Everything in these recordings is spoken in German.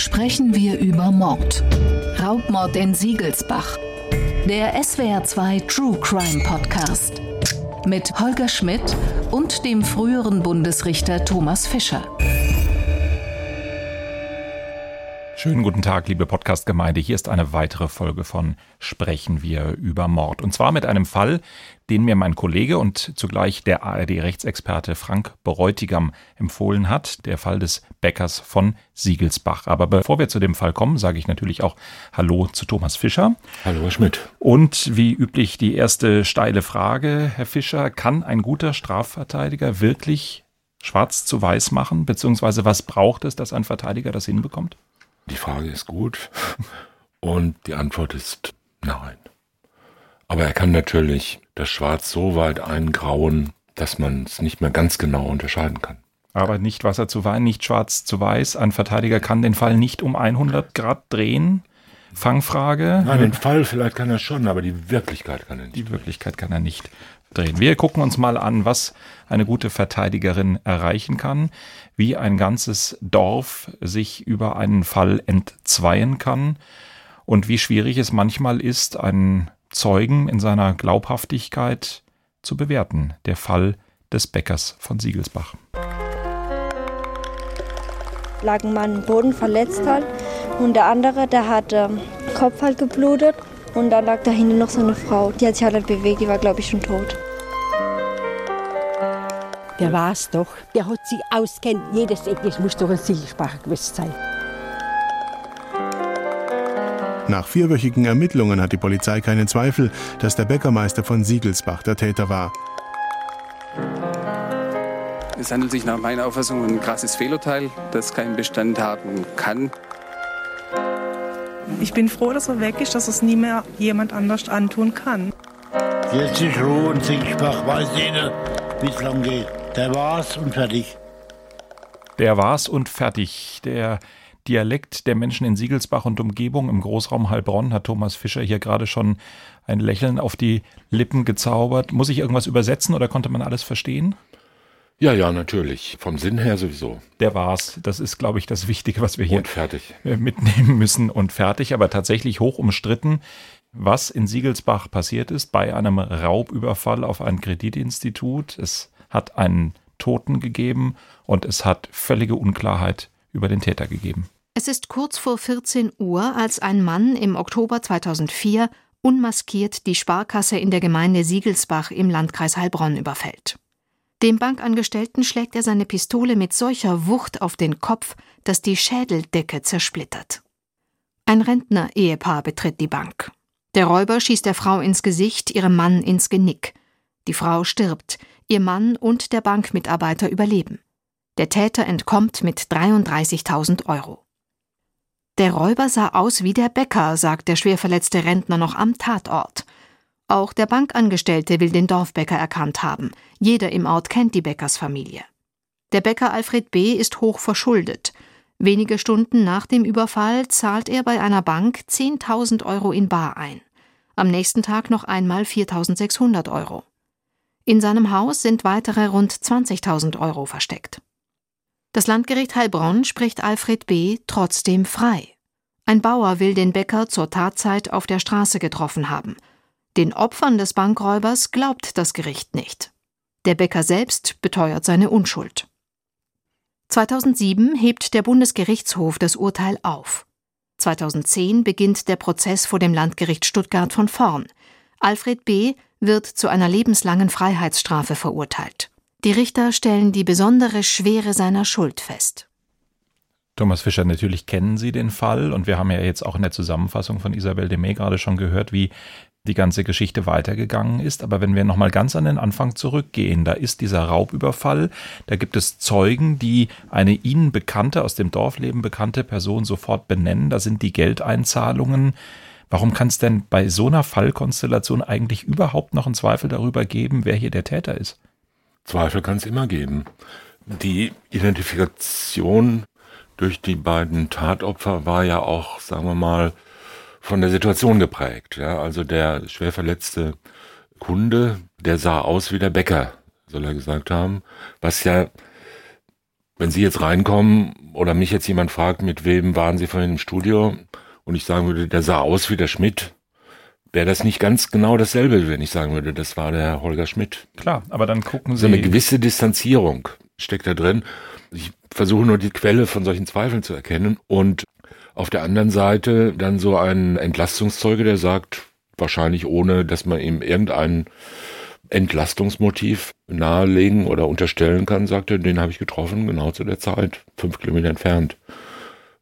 sprechen wir über Mord. Raubmord in Siegelsbach. Der SWR2 True Crime Podcast. Mit Holger Schmidt und dem früheren Bundesrichter Thomas Fischer. Schönen guten Tag, liebe Podcast-Gemeinde. Hier ist eine weitere Folge von Sprechen wir über Mord. Und zwar mit einem Fall, den mir mein Kollege und zugleich der ARD-Rechtsexperte Frank Bereutigam empfohlen hat. Der Fall des Bäckers von Siegelsbach. Aber bevor wir zu dem Fall kommen, sage ich natürlich auch Hallo zu Thomas Fischer. Hallo, Herr Schmidt. Und wie üblich die erste steile Frage, Herr Fischer. Kann ein guter Strafverteidiger wirklich schwarz zu weiß machen? Beziehungsweise was braucht es, dass ein Verteidiger das hinbekommt? Die Frage ist gut und die Antwort ist nein. Aber er kann natürlich das Schwarz so weit eingrauen, dass man es nicht mehr ganz genau unterscheiden kann. Aber nicht Wasser zu Wein, nicht schwarz zu weiß. Ein Verteidiger kann den Fall nicht um 100 Grad drehen. Fangfrage. Nein, den Fall vielleicht kann er schon, aber die Wirklichkeit kann er nicht. Die Wirklichkeit kann er nicht drehen. Wir gucken uns mal an, was eine gute Verteidigerin erreichen kann, wie ein ganzes Dorf sich über einen Fall entzweien kann und wie schwierig es manchmal ist, einen Zeugen in seiner Glaubhaftigkeit zu bewerten. Der Fall des Bäckers von Siegelsbach. Lag ein Mann im Boden verletzt halt und der andere, der hatte Kopf halt geblutet und dann lag da hinten noch so eine Frau. Die hat sich halt nicht bewegt, die war glaube ich schon tot. Der war es doch. Der hat sich auskennt. Jedes Eck, das muss doch ein Siegelsbach gewesen sein. Nach vierwöchigen Ermittlungen hat die Polizei keinen Zweifel, dass der Bäckermeister von Siegelsbach der Täter war. Es handelt sich nach meiner Auffassung um ein krasses Fehlurteil, das keinen Bestand haben kann. Ich bin froh, dass er weg ist, dass es nie mehr jemand anders antun kann. Jetzt ist Ruhe und Siegelsbach weiß jeder, wie es lang geht. Der war's und fertig. Der war's und fertig. Der Dialekt der Menschen in Siegelsbach und Umgebung im Großraum Heilbronn hat Thomas Fischer hier gerade schon ein Lächeln auf die Lippen gezaubert. Muss ich irgendwas übersetzen oder konnte man alles verstehen? Ja, ja, natürlich. Vom Sinn her sowieso. Der war's. Das ist, glaube ich, das Wichtige, was wir hier und fertig. mitnehmen müssen. Und fertig, aber tatsächlich hoch umstritten, was in Siegelsbach passiert ist bei einem Raubüberfall auf ein Kreditinstitut. Es hat einen Toten gegeben und es hat völlige Unklarheit über den Täter gegeben. Es ist kurz vor 14 Uhr, als ein Mann im Oktober 2004 unmaskiert die Sparkasse in der Gemeinde Siegelsbach im Landkreis Heilbronn überfällt. Dem Bankangestellten schlägt er seine Pistole mit solcher Wucht auf den Kopf, dass die Schädeldecke zersplittert. Ein Rentner-Ehepaar betritt die Bank. Der Räuber schießt der Frau ins Gesicht, ihrem Mann ins Genick. Die Frau stirbt, ihr Mann und der Bankmitarbeiter überleben. Der Täter entkommt mit 33.000 Euro. Der Räuber sah aus wie der Bäcker, sagt der schwerverletzte Rentner noch am Tatort. Auch der Bankangestellte will den Dorfbäcker erkannt haben. Jeder im Ort kennt die Bäckersfamilie. Der Bäcker Alfred B. ist hoch verschuldet. Wenige Stunden nach dem Überfall zahlt er bei einer Bank 10.000 Euro in Bar ein. Am nächsten Tag noch einmal 4.600 Euro. In seinem Haus sind weitere rund 20.000 Euro versteckt. Das Landgericht Heilbronn spricht Alfred B. trotzdem frei. Ein Bauer will den Bäcker zur Tatzeit auf der Straße getroffen haben. Den Opfern des Bankräubers glaubt das Gericht nicht. Der Bäcker selbst beteuert seine Unschuld. 2007 hebt der Bundesgerichtshof das Urteil auf. 2010 beginnt der Prozess vor dem Landgericht Stuttgart von vorn. Alfred B wird zu einer lebenslangen Freiheitsstrafe verurteilt. Die Richter stellen die besondere Schwere seiner Schuld fest. Thomas Fischer, natürlich kennen Sie den Fall und wir haben ja jetzt auch in der Zusammenfassung von Isabel Demey gerade schon gehört, wie die ganze Geschichte weitergegangen ist. Aber wenn wir nochmal ganz an den Anfang zurückgehen, da ist dieser Raubüberfall, da gibt es Zeugen, die eine ihnen bekannte, aus dem Dorfleben bekannte Person sofort benennen. Da sind die Geldeinzahlungen Warum kann es denn bei so einer Fallkonstellation eigentlich überhaupt noch einen Zweifel darüber geben, wer hier der Täter ist? Zweifel kann es immer geben. Die Identifikation durch die beiden Tatopfer war ja auch, sagen wir mal, von der Situation geprägt. Ja, also der schwer verletzte Kunde, der sah aus wie der Bäcker, soll er gesagt haben, was ja wenn Sie jetzt reinkommen oder mich jetzt jemand fragt, mit wem waren Sie vorhin im Studio und ich sagen würde, der sah aus wie der Schmidt, wäre das nicht ganz genau dasselbe, wenn ich sagen würde, das war der Herr Holger Schmidt. Klar, aber dann gucken Sie. So eine gewisse Distanzierung steckt da drin. Ich versuche nur die Quelle von solchen Zweifeln zu erkennen und auf der anderen Seite dann so ein Entlastungszeuge, der sagt, wahrscheinlich ohne, dass man ihm irgendein Entlastungsmotiv nahelegen oder unterstellen kann, sagt er, den habe ich getroffen, genau zu der Zeit, fünf Kilometer entfernt.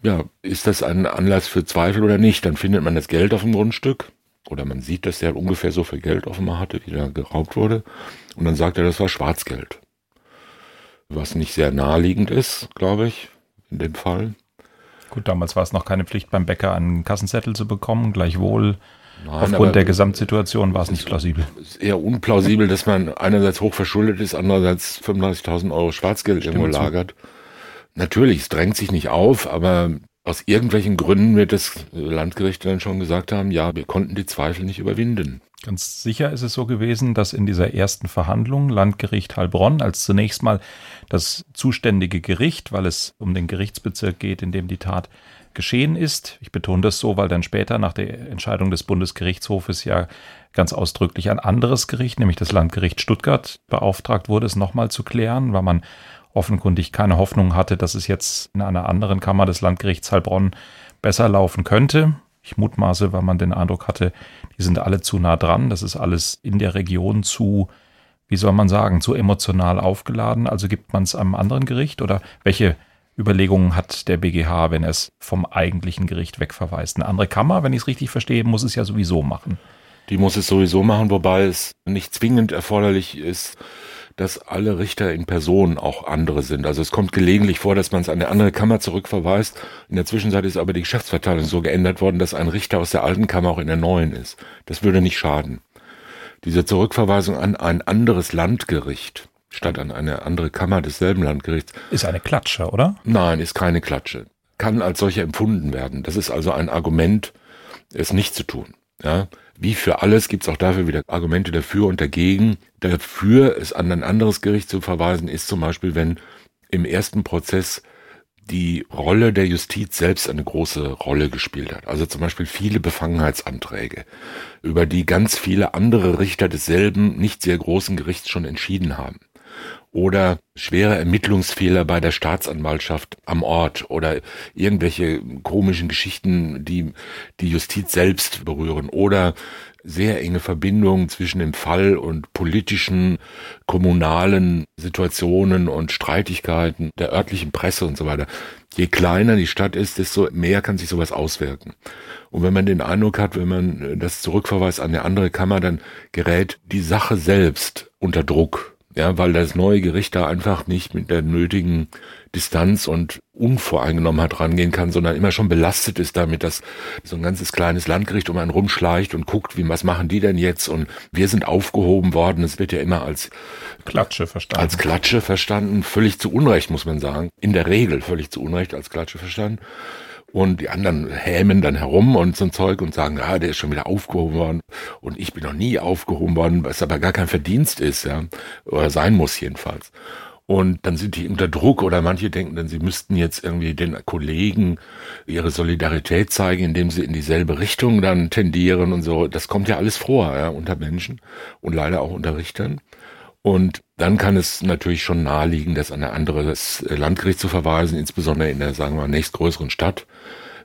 Ja, ist das ein Anlass für Zweifel oder nicht? Dann findet man das Geld auf dem Grundstück oder man sieht, dass der ungefähr so viel Geld offenbar hatte, wie da geraubt wurde. Und dann sagt er, das war Schwarzgeld. Was nicht sehr naheliegend ist, glaube ich, in dem Fall. Gut, damals war es noch keine Pflicht beim Bäcker, einen Kassenzettel zu bekommen. Gleichwohl, Nein, aufgrund der Gesamtsituation war es nicht plausibel. Es ist eher unplausibel, dass man einerseits hoch verschuldet ist, andererseits 35.000 Euro Schwarzgeld Stimmt irgendwo lagert. Zu. Natürlich, es drängt sich nicht auf, aber aus irgendwelchen Gründen wird das Landgericht dann schon gesagt haben, ja, wir konnten die Zweifel nicht überwinden. Ganz sicher ist es so gewesen, dass in dieser ersten Verhandlung Landgericht Heilbronn als zunächst mal das zuständige Gericht, weil es um den Gerichtsbezirk geht, in dem die Tat geschehen ist. Ich betone das so, weil dann später nach der Entscheidung des Bundesgerichtshofes ja ganz ausdrücklich ein anderes Gericht, nämlich das Landgericht Stuttgart, beauftragt wurde, es nochmal zu klären, weil man offenkundig keine Hoffnung hatte, dass es jetzt in einer anderen Kammer des Landgerichts Heilbronn besser laufen könnte. Ich mutmaße, weil man den Eindruck hatte, die sind alle zu nah dran. Das ist alles in der Region zu, wie soll man sagen, zu emotional aufgeladen. Also gibt man es einem anderen Gericht oder welche Überlegungen hat der BGH, wenn er es vom eigentlichen Gericht wegverweist? Eine andere Kammer, wenn ich es richtig verstehe, muss es ja sowieso machen. Die muss es sowieso machen, wobei es nicht zwingend erforderlich ist, dass alle Richter in Person auch andere sind. Also es kommt gelegentlich vor, dass man es an eine andere Kammer zurückverweist. In der Zwischenzeit ist aber die Geschäftsverteilung so geändert worden, dass ein Richter aus der alten Kammer auch in der neuen ist. Das würde nicht schaden. Diese Zurückverweisung an ein anderes Landgericht statt an eine andere Kammer desselben Landgerichts. Ist eine Klatsche, oder? Nein, ist keine Klatsche. Kann als solche empfunden werden. Das ist also ein Argument, es nicht zu tun. Ja, wie für alles gibt es auch dafür wieder Argumente dafür und dagegen. Dafür, es an ein anderes Gericht zu verweisen, ist zum Beispiel, wenn im ersten Prozess die Rolle der Justiz selbst eine große Rolle gespielt hat. Also zum Beispiel viele Befangenheitsanträge, über die ganz viele andere Richter desselben nicht sehr großen Gerichts schon entschieden haben oder schwere Ermittlungsfehler bei der Staatsanwaltschaft am Ort oder irgendwelche komischen Geschichten, die die Gistiz selbst berühren oder sehr enge Verbindungen zwischen dem Fall und politischen, kommunalen Situationen und Streitigkeiten der örtlichen Presse und so weiter. Je kleiner die Stadt ist, desto mehr kann sich sowas auswirken. Und wenn man den Eindruck hat, wenn man das zurückverweist an eine andere Kammer, dann gerät die Sache selbst unter Druck ja, weil das neue Gericht da einfach nicht mit der nötigen Distanz und Unvoreingenommenheit rangehen kann, sondern immer schon belastet ist damit, dass so ein ganzes kleines Landgericht um einen rumschleicht und guckt, wie, was machen die denn jetzt? Und wir sind aufgehoben worden. Es wird ja immer als Klatsche verstanden. Als Klatsche verstanden. Völlig zu Unrecht, muss man sagen. In der Regel völlig zu Unrecht als Klatsche verstanden und die anderen hämen dann herum und so ein Zeug und sagen, ah, der ist schon wieder aufgehoben worden und ich bin noch nie aufgehoben worden, was aber gar kein Verdienst ist, ja, oder sein muss jedenfalls. Und dann sind die unter Druck oder manche denken dann, sie müssten jetzt irgendwie den Kollegen ihre Solidarität zeigen, indem sie in dieselbe Richtung dann tendieren und so. Das kommt ja alles vor, ja, unter Menschen und leider auch unter Richtern. Und dann kann es natürlich schon naheliegen, das an ein anderes Landgericht zu verweisen, insbesondere in der, sagen wir mal, nächstgrößeren Stadt,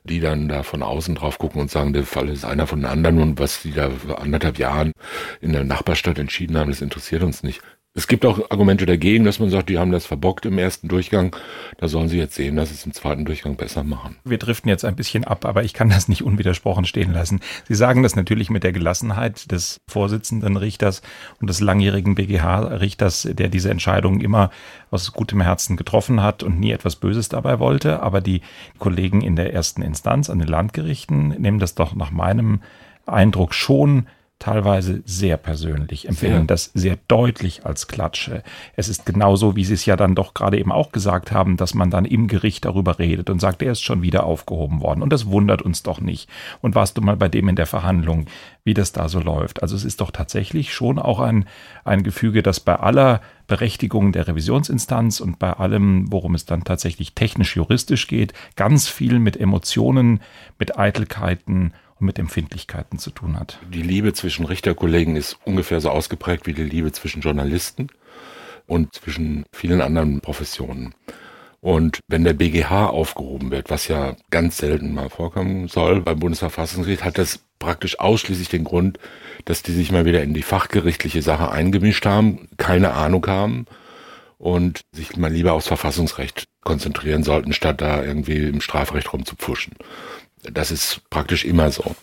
die dann da von außen drauf gucken und sagen, der Fall ist einer von den anderen und was die da vor anderthalb Jahren in der Nachbarstadt entschieden haben, das interessiert uns nicht. Es gibt auch Argumente dagegen, dass man sagt, die haben das verbockt im ersten Durchgang. Da sollen sie jetzt sehen, dass sie es im zweiten Durchgang besser machen. Wir driften jetzt ein bisschen ab, aber ich kann das nicht unwidersprochen stehen lassen. Sie sagen das natürlich mit der Gelassenheit des Vorsitzenden Richters und des langjährigen BGH-Richters, der diese Entscheidung immer aus gutem Herzen getroffen hat und nie etwas Böses dabei wollte. Aber die Kollegen in der ersten Instanz an den Landgerichten nehmen das doch nach meinem Eindruck schon teilweise sehr persönlich, empfinden das sehr deutlich als Klatsche. Es ist genauso, wie Sie es ja dann doch gerade eben auch gesagt haben, dass man dann im Gericht darüber redet und sagt, er ist schon wieder aufgehoben worden. Und das wundert uns doch nicht. Und warst du mal bei dem in der Verhandlung, wie das da so läuft? Also es ist doch tatsächlich schon auch ein, ein Gefüge, das bei aller Berechtigung der Revisionsinstanz und bei allem, worum es dann tatsächlich technisch-juristisch geht, ganz viel mit Emotionen, mit Eitelkeiten mit Empfindlichkeiten zu tun hat. Die Liebe zwischen Richterkollegen ist ungefähr so ausgeprägt wie die Liebe zwischen Journalisten und zwischen vielen anderen Professionen. Und wenn der BGH aufgehoben wird, was ja ganz selten mal vorkommen soll beim Bundesverfassungsgericht, hat das praktisch ausschließlich den Grund, dass die sich mal wieder in die fachgerichtliche Sache eingemischt haben, keine Ahnung haben und sich mal lieber aufs Verfassungsrecht konzentrieren sollten, statt da irgendwie im Strafrecht rumzupfuschen. Das ist praktisch immer so.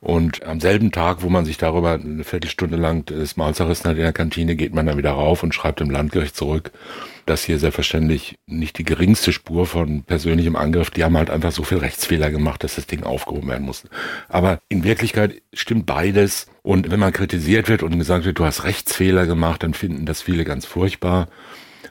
Und am selben Tag, wo man sich darüber eine Viertelstunde lang das Maul zerrissen hat in der Kantine, geht man dann wieder rauf und schreibt dem Landgericht zurück, dass hier selbstverständlich nicht die geringste Spur von persönlichem Angriff, die haben halt einfach so viel Rechtsfehler gemacht, dass das Ding aufgehoben werden musste. Aber in Wirklichkeit stimmt beides. Und wenn man kritisiert wird und gesagt wird, du hast Rechtsfehler gemacht, dann finden das viele ganz furchtbar.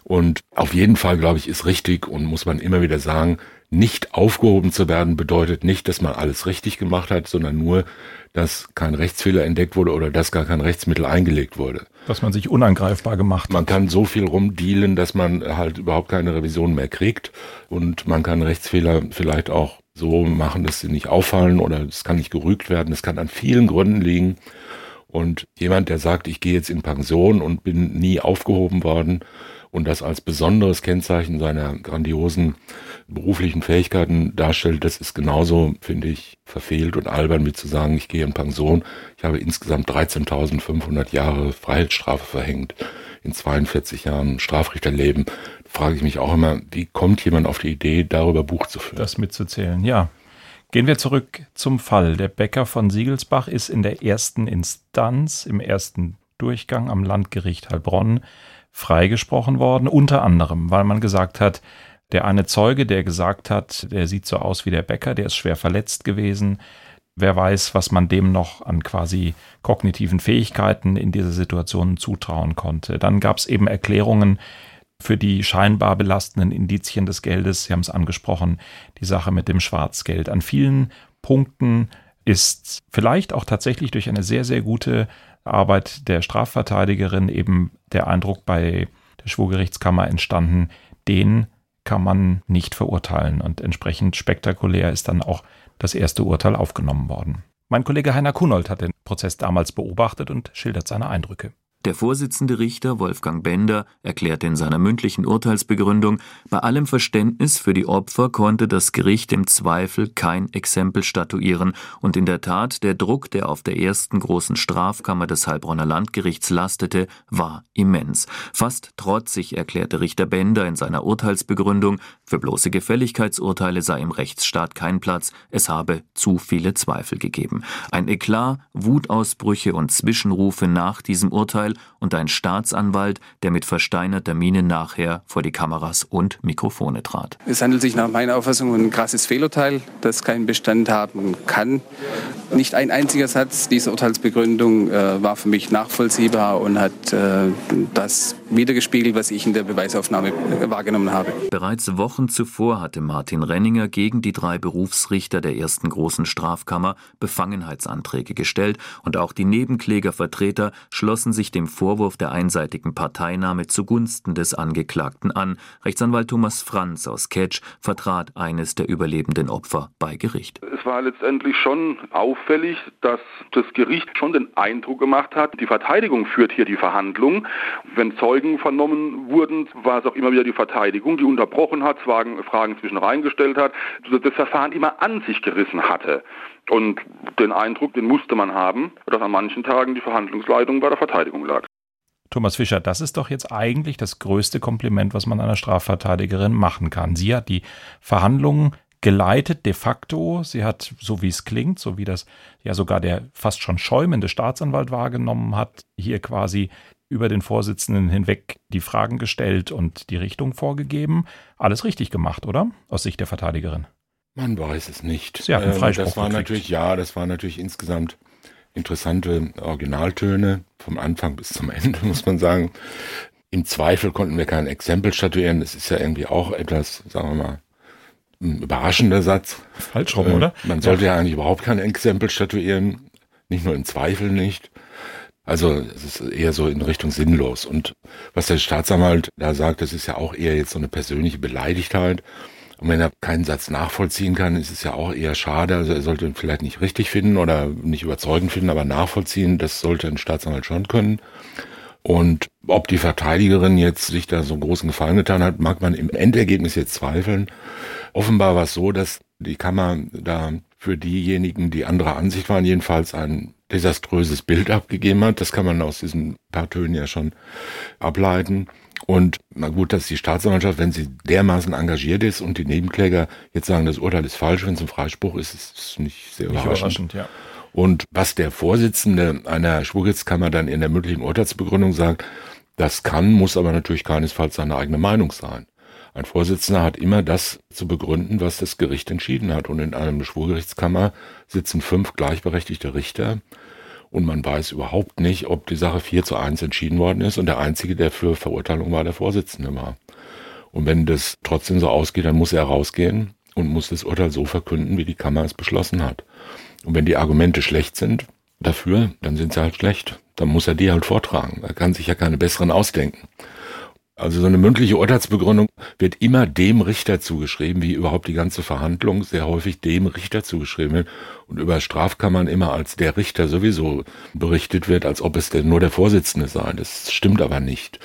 Und auf jeden Fall, glaube ich, ist richtig und muss man immer wieder sagen, nicht aufgehoben zu werden bedeutet nicht, dass man alles richtig gemacht hat, sondern nur, dass kein Rechtsfehler entdeckt wurde oder dass gar kein Rechtsmittel eingelegt wurde. Dass man sich unangreifbar gemacht hat. Man kann so viel rumdealen, dass man halt überhaupt keine Revision mehr kriegt und man kann Rechtsfehler vielleicht auch so machen, dass sie nicht auffallen oder es kann nicht gerügt werden. Es kann an vielen Gründen liegen. Und jemand, der sagt, ich gehe jetzt in Pension und bin nie aufgehoben worden, und das als besonderes Kennzeichen seiner grandiosen beruflichen Fähigkeiten darstellt, das ist genauso, finde ich, verfehlt und albern, wie zu sagen, ich gehe in Pension. Ich habe insgesamt 13.500 Jahre Freiheitsstrafe verhängt in 42 Jahren Strafrichterleben. Frage ich mich auch immer, wie kommt jemand auf die Idee, darüber Buch zu führen? Das mitzuzählen, ja. Gehen wir zurück zum Fall. Der Bäcker von Siegelsbach ist in der ersten Instanz, im ersten Durchgang am Landgericht Heilbronn freigesprochen worden, unter anderem, weil man gesagt hat, der eine Zeuge, der gesagt hat, der sieht so aus wie der Bäcker, der ist schwer verletzt gewesen. Wer weiß, was man dem noch an quasi kognitiven Fähigkeiten in dieser Situation zutrauen konnte. Dann gab es eben Erklärungen für die scheinbar belastenden Indizien des Geldes. Sie haben es angesprochen, die Sache mit dem Schwarzgeld. An vielen Punkten ist vielleicht auch tatsächlich durch eine sehr, sehr gute Arbeit der Strafverteidigerin eben der Eindruck bei der Schwurgerichtskammer entstanden, den kann man nicht verurteilen. Und entsprechend spektakulär ist dann auch das erste Urteil aufgenommen worden. Mein Kollege Heiner Kunold hat den Prozess damals beobachtet und schildert seine Eindrücke. Der Vorsitzende Richter Wolfgang Bender erklärte in seiner mündlichen Urteilsbegründung, bei allem Verständnis für die Opfer konnte das Gericht im Zweifel kein Exempel statuieren und in der Tat der Druck, der auf der ersten großen Strafkammer des Heilbronner Landgerichts lastete, war immens. Fast trotzig erklärte Richter Bender in seiner Urteilsbegründung, für bloße Gefälligkeitsurteile sei im Rechtsstaat kein Platz, es habe zu viele Zweifel gegeben. Ein Eklat, Wutausbrüche und Zwischenrufe nach diesem Urteil und ein Staatsanwalt, der mit versteinerter Miene nachher vor die Kameras und Mikrofone trat. Es handelt sich nach meiner Auffassung um ein krasses Fehlurteil, das keinen Bestand haben kann. Nicht ein einziger Satz dieser Urteilsbegründung äh, war für mich nachvollziehbar und hat äh, das wiedergespiegelt, was ich in der Beweisaufnahme wahrgenommen habe. Bereits Wochen zuvor hatte Martin Renninger gegen die drei Berufsrichter der ersten großen Strafkammer Befangenheitsanträge gestellt und auch die Nebenklägervertreter schlossen sich dem Vorwurf der einseitigen Parteinahme zugunsten des Angeklagten an. Rechtsanwalt Thomas Franz aus Ketsch vertrat eines der überlebenden Opfer bei Gericht. Es war letztendlich schon auffällig, dass das Gericht schon den Eindruck gemacht hat, die Verteidigung führt hier die Verhandlung. Wenn Zeugen vernommen wurden, war es auch immer wieder die Verteidigung, die unterbrochen hat, Fragen zwischen reingestellt hat, das Verfahren immer an sich gerissen hatte. Und den Eindruck, den musste man haben, dass an manchen Tagen die Verhandlungsleitung bei der Verteidigung lag. Thomas Fischer, das ist doch jetzt eigentlich das größte Kompliment, was man einer Strafverteidigerin machen kann. Sie hat die Verhandlungen geleitet de facto. Sie hat, so wie es klingt, so wie das ja sogar der fast schon schäumende Staatsanwalt wahrgenommen hat, hier quasi über den Vorsitzenden hinweg die Fragen gestellt und die Richtung vorgegeben. Alles richtig gemacht, oder? Aus Sicht der Verteidigerin. Man weiß es nicht. Sie hatten ähm, Freispruch Das war gekriegt. natürlich, ja, das war natürlich insgesamt interessante Originaltöne vom Anfang bis zum Ende, muss man sagen. Im Zweifel konnten wir kein Exempel statuieren. Das ist ja irgendwie auch etwas, sagen wir mal, ein überraschender Satz. Falsch rum, äh, oder? Man sollte ja. ja eigentlich überhaupt kein Exempel statuieren. Nicht nur im Zweifel nicht. Also es ist eher so in Richtung sinnlos. Und was der Staatsanwalt da sagt, das ist ja auch eher jetzt so eine persönliche Beleidigtheit. Und wenn er keinen Satz nachvollziehen kann, ist es ja auch eher schade. Also er sollte ihn vielleicht nicht richtig finden oder nicht überzeugend finden, aber nachvollziehen, das sollte ein Staatsanwalt schon können. Und ob die Verteidigerin jetzt sich da so einen großen Gefallen getan hat, mag man im Endergebnis jetzt zweifeln. Offenbar war es so, dass die Kammer da für diejenigen, die anderer Ansicht waren, jedenfalls ein desaströses Bild abgegeben hat. Das kann man aus diesen paar Tönen ja schon ableiten. Und na gut, dass die Staatsanwaltschaft, wenn sie dermaßen engagiert ist und die Nebenkläger jetzt sagen, das Urteil ist falsch, wenn es ein Freispruch ist, ist nicht sehr nicht überraschend. überraschend ja. Und was der Vorsitzende einer Schwurgerichtskammer dann in der mündlichen Urteilsbegründung sagt, das kann, muss aber natürlich keinesfalls seine eigene Meinung sein. Ein Vorsitzender hat immer das zu begründen, was das Gericht entschieden hat. Und in einer Schwurgerichtskammer sitzen fünf gleichberechtigte Richter und man weiß überhaupt nicht, ob die Sache 4 zu 1 entschieden worden ist und der Einzige, der für Verurteilung war, der Vorsitzende war. Und wenn das trotzdem so ausgeht, dann muss er rausgehen und muss das Urteil so verkünden, wie die Kammer es beschlossen hat. Und wenn die Argumente schlecht sind dafür, dann sind sie halt schlecht. Dann muss er die halt vortragen. Er kann sich ja keine besseren ausdenken. Also so eine mündliche Urteilsbegründung wird immer dem Richter zugeschrieben, wie überhaupt die ganze Verhandlung sehr häufig dem Richter zugeschrieben wird und über Strafkammern immer als der Richter sowieso berichtet wird, als ob es denn nur der Vorsitzende sei. Das stimmt aber nicht.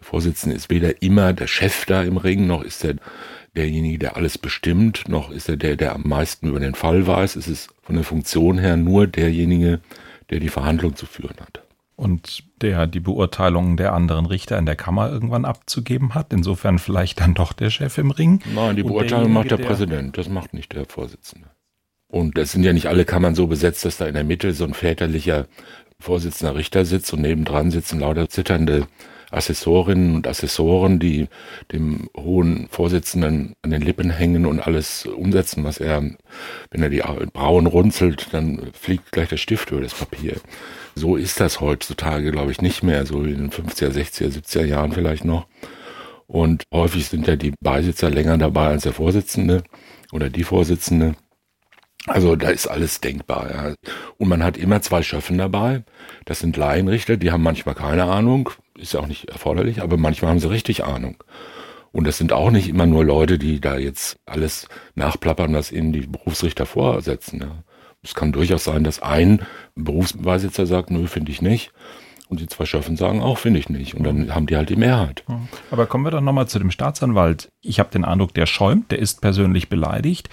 Der Vorsitzende ist weder immer der Chef da im Ring, noch ist er derjenige, der alles bestimmt, noch ist er der, der am meisten über den Fall weiß. Es ist von der Funktion her nur derjenige, der die Verhandlung zu führen hat und der die Beurteilungen der anderen Richter in der Kammer irgendwann abzugeben hat. Insofern vielleicht dann doch der Chef im Ring. Nein, die Beurteilung macht der, der Präsident, das macht nicht der Vorsitzende. Und es sind ja nicht alle Kammern so besetzt, dass da in der Mitte so ein väterlicher Vorsitzender Richter sitzt und nebendran sitzen lauter zitternde Assessorinnen und Assessoren, die dem hohen Vorsitzenden an den Lippen hängen und alles umsetzen, was er, wenn er die Brauen runzelt, dann fliegt gleich der Stift über das Papier. So ist das heutzutage, glaube ich, nicht mehr, so in den 50er, 60er, 70er Jahren vielleicht noch. Und häufig sind ja die Beisitzer länger dabei als der Vorsitzende oder die Vorsitzende. Also da ist alles denkbar. Ja. Und man hat immer zwei Schöffen dabei. Das sind Laienrichter, die haben manchmal keine Ahnung, ist ja auch nicht erforderlich, aber manchmal haben sie richtig Ahnung. Und das sind auch nicht immer nur Leute, die da jetzt alles nachplappern, was ihnen die Berufsrichter vorsetzen. Ja. Es kann durchaus sein, dass ein Berufsbeisitzer sagt, nö, finde ich nicht. Und die zwei Schöffen sagen auch, finde ich nicht. Und dann haben die halt die Mehrheit. Aber kommen wir doch nochmal zu dem Staatsanwalt. Ich habe den Eindruck, der schäumt, der ist persönlich beleidigt.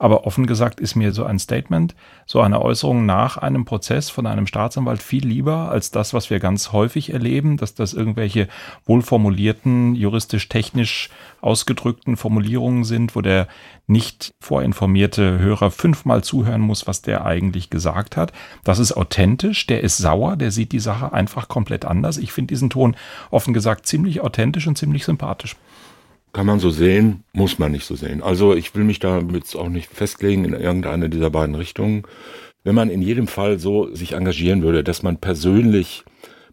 Aber offen gesagt ist mir so ein Statement, so eine Äußerung nach einem Prozess von einem Staatsanwalt viel lieber als das, was wir ganz häufig erleben, dass das irgendwelche wohlformulierten, juristisch-technisch ausgedrückten Formulierungen sind, wo der nicht vorinformierte Hörer fünfmal zuhören muss, was der eigentlich gesagt hat. Das ist authentisch, der ist sauer, der sieht die Sache einfach komplett anders. Ich finde diesen Ton offen gesagt ziemlich authentisch und ziemlich sympathisch. Kann man so sehen, muss man nicht so sehen. Also ich will mich da jetzt auch nicht festlegen in irgendeine dieser beiden Richtungen. Wenn man in jedem Fall so sich engagieren würde, dass man persönlich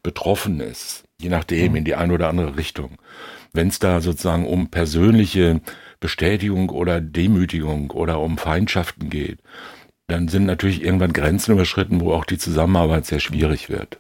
betroffen ist, je nachdem in die eine oder andere Richtung, wenn es da sozusagen um persönliche Bestätigung oder Demütigung oder um Feindschaften geht, dann sind natürlich irgendwann Grenzen überschritten, wo auch die Zusammenarbeit sehr schwierig wird.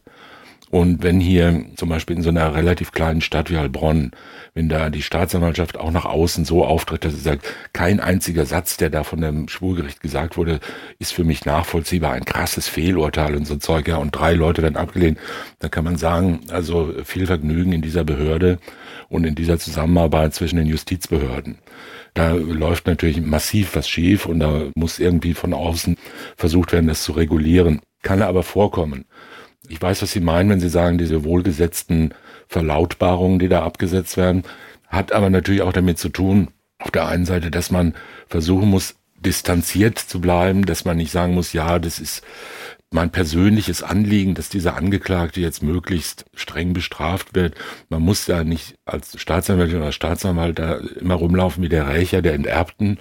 Und wenn hier zum Beispiel in so einer relativ kleinen Stadt wie Heilbronn, wenn da die Staatsanwaltschaft auch nach außen so auftritt, dass sie sagt, kein einziger Satz, der da von dem Schwurgericht gesagt wurde, ist für mich nachvollziehbar, ein krasses Fehlurteil und so Zeug, ja, und drei Leute werden abgelehnt, dann kann man sagen, also viel Vergnügen in dieser Behörde und in dieser Zusammenarbeit zwischen den Justizbehörden. Da läuft natürlich massiv was schief und da muss irgendwie von außen versucht werden, das zu regulieren. Kann aber vorkommen. Ich weiß, was Sie meinen, wenn Sie sagen, diese wohlgesetzten Verlautbarungen, die da abgesetzt werden, hat aber natürlich auch damit zu tun, auf der einen Seite, dass man versuchen muss, distanziert zu bleiben, dass man nicht sagen muss, ja, das ist mein persönliches Anliegen, dass dieser Angeklagte jetzt möglichst streng bestraft wird. Man muss ja nicht als Staatsanwältin oder Staatsanwalt da immer rumlaufen wie der Rächer der Enterbten,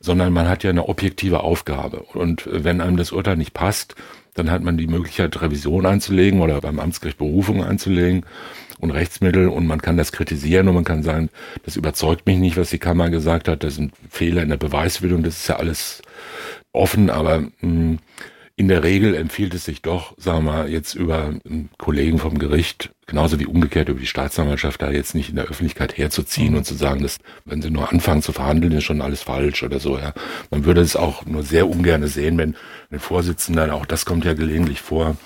sondern man hat ja eine objektive Aufgabe. Und wenn einem das Urteil nicht passt, Dann hat man die Möglichkeit, Revision einzulegen oder beim Amtsgericht Berufung einzulegen und Rechtsmittel. Und man kann das kritisieren und man kann sagen, das überzeugt mich nicht, was die Kammer gesagt hat, das sind Fehler in der Beweisbildung, das ist ja alles offen, aber mh, hm, in der Regel empfiehlt es sich doch, sagen wir mal, jetzt über einen Kollegen vom Gericht, genauso wie umgekehrt über die Staatsanwaltschaft, da jetzt nicht in der Öffentlichkeit herzuziehen mhm. und zu sagen, dass, wenn sie nur anfangen zu verhandeln, ist schon alles falsch oder so, ja. Man würde es auch nur sehr ungern sehen, wenn ein Vorsitzender, auch das kommt ja gelegentlich vor,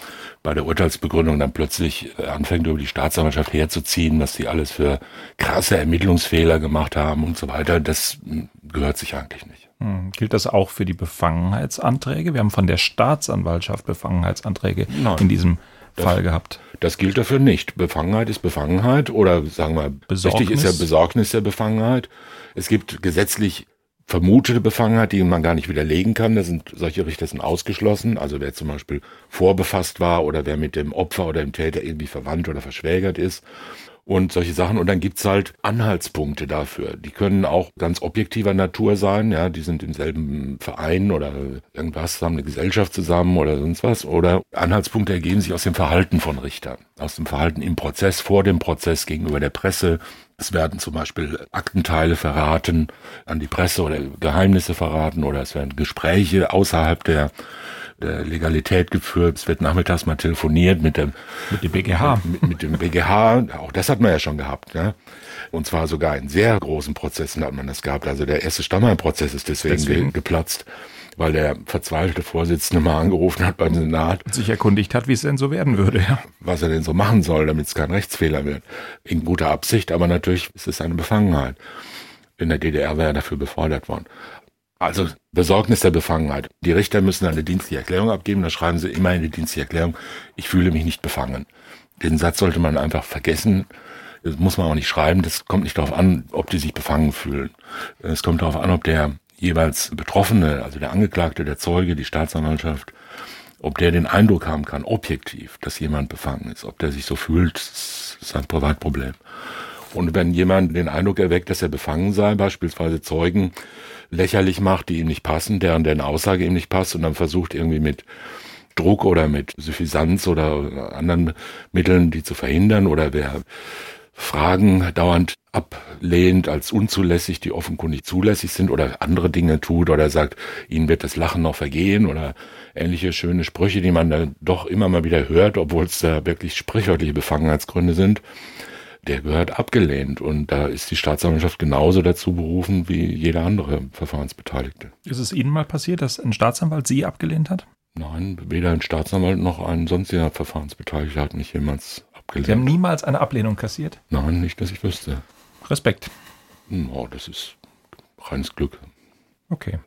bei der Urteilsbegründung dann plötzlich äh, anfängt, über die Staatsanwaltschaft herzuziehen, was die alles für krasse Ermittlungsfehler gemacht haben und so weiter. Das hm, gehört sich eigentlich nicht. Hm. Gilt das auch für die Befangenheitsanträge? Wir haben von der Staatsanwaltschaft Befangenheitsanträge Nein, in diesem das, Fall gehabt. Das gilt dafür nicht. Befangenheit ist Befangenheit oder sagen wir, Besorgnis. richtig ist ja Besorgnis der Befangenheit. Es gibt gesetzlich vermutete Befangenheit, die man gar nicht widerlegen kann. Da sind solche Richter sind ausgeschlossen. Also wer zum Beispiel vorbefasst war oder wer mit dem Opfer oder dem Täter irgendwie verwandt oder verschwägert ist und solche Sachen. Und dann gibt's halt Anhaltspunkte dafür. Die können auch ganz objektiver Natur sein, ja, die sind im selben Verein oder irgendwas, haben eine Gesellschaft zusammen oder sonst was. Oder Anhaltspunkte ergeben sich aus dem Verhalten von Richtern, aus dem Verhalten im Prozess, vor dem Prozess, gegenüber der Presse. Es werden zum Beispiel Aktenteile verraten an die Presse oder Geheimnisse verraten oder es werden Gespräche außerhalb der der Legalität geführt. Es wird nachmittags mal telefoniert mit dem, mit dem BGH. Mit, mit dem BGH. Auch das hat man ja schon gehabt. Ne? Und zwar sogar in sehr großen Prozessen hat man das gehabt. Also der erste Stammheim-Prozess ist deswegen, deswegen, geplatzt, weil der verzweifelte Vorsitzende mal angerufen hat beim Senat. Und sich erkundigt hat, wie es denn so werden würde. Ja. Was er denn so machen soll, damit es kein Rechtsfehler wird. In guter Absicht, aber natürlich ist es eine Befangenheit. In der DDR wäre er dafür befordert worden. Also Besorgnis der Befangenheit. Die Richter müssen eine dienstliche Erklärung abgeben, da schreiben sie immer in die dienstliche Erklärung, ich fühle mich nicht befangen. Den Satz sollte man einfach vergessen. Das muss man auch nicht schreiben. Das kommt nicht darauf an, ob die sich befangen fühlen. Es kommt darauf an, ob der jeweils Betroffene, also der Angeklagte, der Zeuge, die Staatsanwaltschaft, ob der den Eindruck haben kann, objektiv, dass jemand befangen ist. Ob der sich so fühlt, ist sein Privatproblem. Und wenn jemand den Eindruck erweckt, dass er befangen sei, beispielsweise Zeugen lächerlich macht, die ihm nicht passen, deren deren Aussage ihm nicht passt und dann versucht irgendwie mit Druck oder mit Suffisanz oder anderen Mitteln, die zu verhindern oder wer Fragen dauernd ablehnt als unzulässig, die offenkundig zulässig sind oder andere Dinge tut oder sagt, ihnen wird das Lachen noch vergehen oder ähnliche schöne Sprüche, die man dann doch immer mal wieder hört, obwohl es da wirklich sprichwörtliche Befangenheitsgründe sind der gehört abgelehnt. Und da ist die Staatsanwaltschaft genauso dazu berufen wie jeder andere Verfahrensbeteiligte. Ist es Ihnen mal passiert, dass ein Staatsanwalt Sie abgelehnt hat? Nein, weder ein Staatsanwalt noch ein sonstiger Verfahrensbeteiligter hat mich jemals abgelehnt. Sie haben niemals eine Ablehnung kassiert? Nein, nicht, dass ich wüsste. Respekt. Hm, oh, das ist reines Glück. Okay.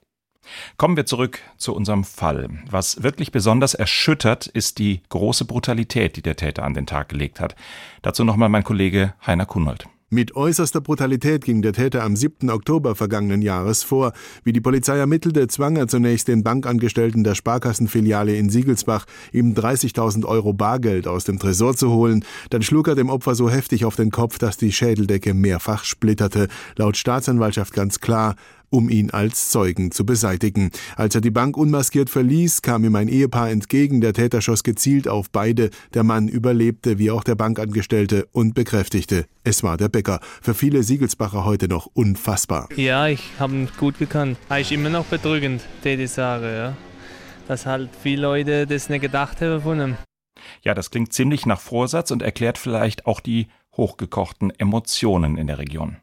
Kommen wir zurück zu unserem Fall. Was wirklich besonders erschüttert, ist die große Brutalität, die der Täter an den Tag gelegt hat. Dazu nochmal mein Kollege Heiner Kunold. Mit äußerster Brutalität ging der Täter am 7. Oktober vergangenen Jahres vor. Wie die Polizei ermittelte, zwang er zunächst den Bankangestellten der Sparkassenfiliale in Siegelsbach, ihm 30.000 Euro Bargeld aus dem Tresor zu holen. Dann schlug er dem Opfer so heftig auf den Kopf, dass die Schädeldecke mehrfach splitterte. Laut Staatsanwaltschaft ganz klar, um ihn als Zeugen zu beseitigen. Als er die Bank unmaskiert verließ, kam ihm ein Ehepaar entgegen. Der Täter schoss gezielt auf beide. Der Mann überlebte, wie auch der Bankangestellte, und bekräftigte, es war der Bäcker. Für viele Siegelsbacher heute noch unfassbar. Ja, ich habe ihn gut gekannt. Er ist immer noch bedrückend, die Sache, ja. Dass halt viele Leute das nicht gedacht haben von ihm. Ja, das klingt ziemlich nach Vorsatz und erklärt vielleicht auch die hochgekochten Emotionen in der Region.